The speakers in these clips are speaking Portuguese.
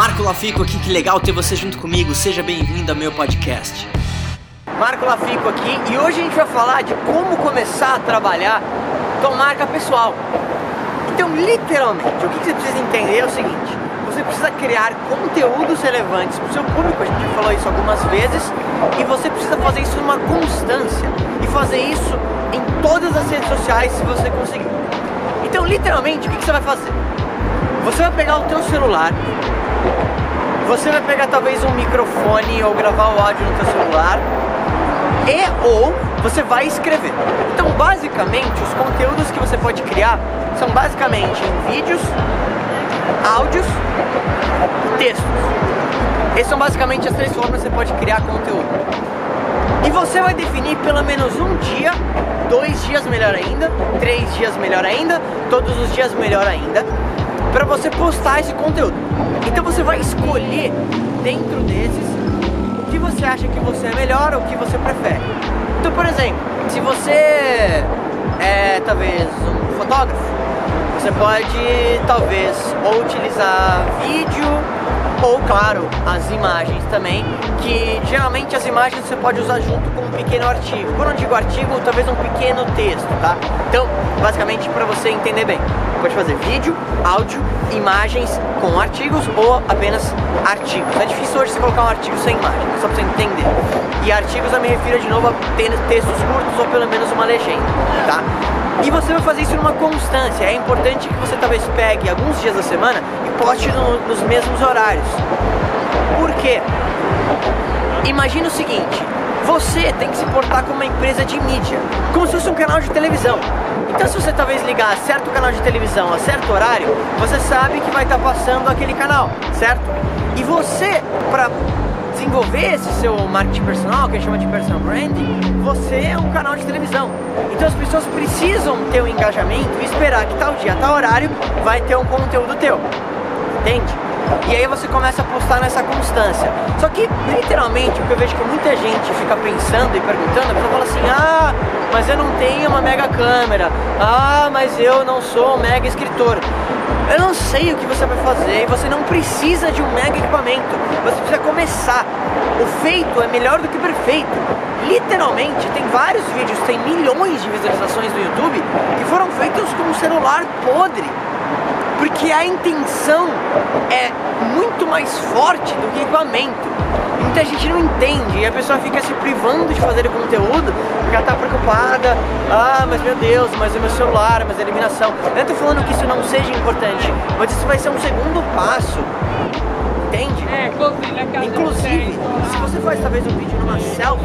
Marco Lafico aqui, que legal ter você junto comigo. Seja bem-vindo ao meu podcast. Marco Lafico aqui e hoje a gente vai falar de como começar a trabalhar com marca pessoal. Então, literalmente, o que você precisa entender é o seguinte: você precisa criar conteúdos relevantes para o seu público, a gente falou isso algumas vezes, e você precisa fazer isso numa constância e fazer isso em todas as redes sociais se você conseguir. Então, literalmente, o que você vai fazer? Você vai pegar o teu celular, você vai pegar talvez um microfone ou gravar o áudio no teu celular e ou você vai escrever. Então, basicamente, os conteúdos que você pode criar são basicamente vídeos, áudios textos. Essas são basicamente as três formas que você pode criar conteúdo. E você vai definir pelo menos um dia, dois dias melhor ainda, três dias melhor ainda, todos os dias melhor ainda, para você postar esse conteúdo. Então você vai escolher dentro desses o que você acha que você é melhor ou o que você prefere. Então, por exemplo, se você é talvez um fotógrafo, você pode talvez ou utilizar vídeo ou claro, as imagens também, que geralmente as imagens você pode usar junto com um pequeno artigo. Quando eu digo artigo, talvez um pequeno texto, tá? Então, basicamente para você entender bem, pode fazer vídeo, áudio, imagens com artigos ou apenas artigos. É difícil hoje você colocar um artigo sem imagem, só para você entender. E artigos eu me refiro de novo a textos curtos ou pelo menos uma legenda, tá? E você vai fazer isso numa constância. É importante que você talvez pegue alguns dias da semana e poste no, nos mesmos horários. Por quê? Imagina o seguinte: você tem que se portar como uma empresa de mídia, como se fosse um canal de televisão. Então, se você talvez ligar a certo canal de televisão a certo horário, você sabe que vai estar passando aquele canal, certo? E você, para desenvolver esse seu marketing personal, que a gente chama de personal branding, você é um canal de televisão. Então as pessoas precisam ter um engajamento e esperar que tal dia, tal horário, vai ter um conteúdo teu. Entende? E aí você começa a postar nessa constância. Só que, literalmente, o que eu vejo que muita gente fica pensando e perguntando, a pessoa fala assim, ah, mas eu não tenho uma mega câmera, ah, mas eu não sou um mega escritor. Eu não sei o que você vai fazer e você não precisa de um mega equipamento. Você precisa começar. O feito é melhor do que o perfeito. Literalmente, tem vários vídeos, tem milhões de visualizações no YouTube que foram feitos com um celular podre. Porque a intenção é muito mais forte do que equipamento. Muita gente não entende e a pessoa fica se privando de fazer o conteúdo porque ela tá preocupada. Ah, mas meu Deus, mas é meu celular, mas a eliminação. Eu não tô falando que isso não seja importante, mas isso vai ser um segundo passo. Entende? É, Inclusive, se você faz talvez um vídeo numa selfie,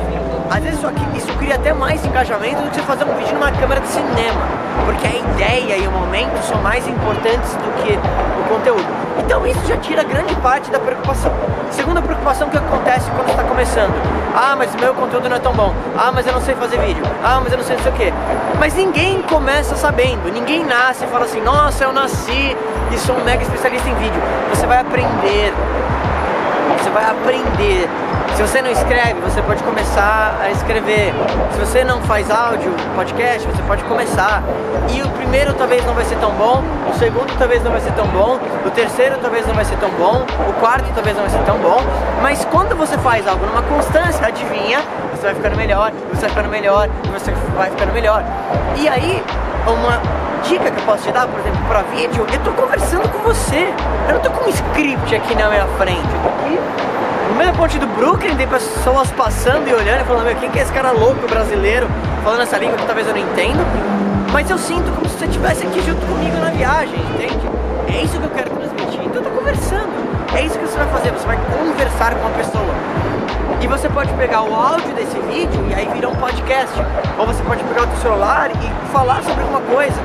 às vezes isso, aqui, isso cria até mais engajamento do que você fazer um vídeo numa câmera de cinema. Porque a ideia e o momento são mais importantes do que o conteúdo. Então isso já tira grande parte da preocupação. Segunda preocupação que acontece quando está começando. Ah, mas meu conteúdo não é tão bom. Ah, mas eu não sei fazer vídeo. Ah, mas eu não sei não sei o que. Mas ninguém começa sabendo. Ninguém nasce e fala assim, nossa, eu nasci e sou um mega especialista em vídeo. Você vai aprender. Você vai aprender se você não escreve, você pode começar a escrever. Se você não faz áudio, podcast, você pode começar. E o primeiro talvez não vai ser tão bom, o segundo talvez não vai ser tão bom, o terceiro talvez não vai ser tão bom, o quarto talvez não vai ser tão bom. Mas quando você faz algo numa constância, adivinha, você vai ficando melhor, você vai ficando melhor, você vai ficando melhor. E aí, uma dica que eu posso te dar, por exemplo, para vídeo, eu tô conversando com você. Eu não tô com um script aqui na minha frente. Eu aqui no meio da ponte do Brooklyn tem pessoas passando e olhando e falando, meu, quem que é esse cara louco brasileiro falando essa língua que talvez eu não entendo? Mas eu sinto como se você estivesse aqui junto comigo na viagem, entende? É isso que eu quero transmitir. Então eu tô conversando. É isso que você vai fazer, você vai conversar com a pessoa. E você pode pegar o áudio desse vídeo e aí virar um podcast. Ou você pode pegar o seu celular e falar sobre alguma coisa.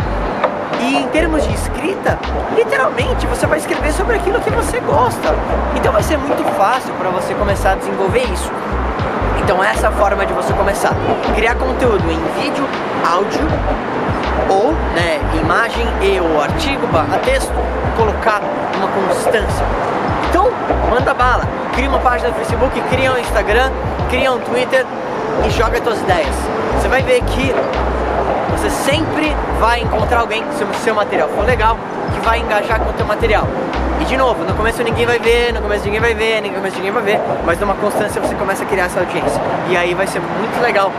E em termos de escrita, literalmente você vai escrever sobre aquilo que você gosta. Então vai ser muito fácil para você começar a desenvolver isso. Então essa é a forma de você começar. Criar conteúdo em vídeo, áudio ou né, imagem e ou artigo barra texto, colocar uma constância. Então, manda bala. Cria uma página no Facebook, cria um Instagram, cria um Twitter e joga suas ideias. Você vai ver que você sempre vai encontrar alguém, se o seu material for legal, que vai engajar com o teu material. E de novo, no começo ninguém vai ver, no começo ninguém vai ver, no começo ninguém vai ver, mas numa constância você começa a criar essa audiência. E aí vai ser muito legal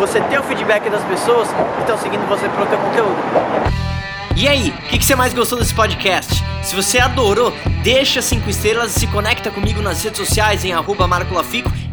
você ter o feedback das pessoas que estão seguindo você pelo teu conteúdo. E aí, o que, que, você mais gostou desse podcast? Se você adorou, deixa 5 estrelas e se conecta comigo nas redes sociais em arroba marcolafico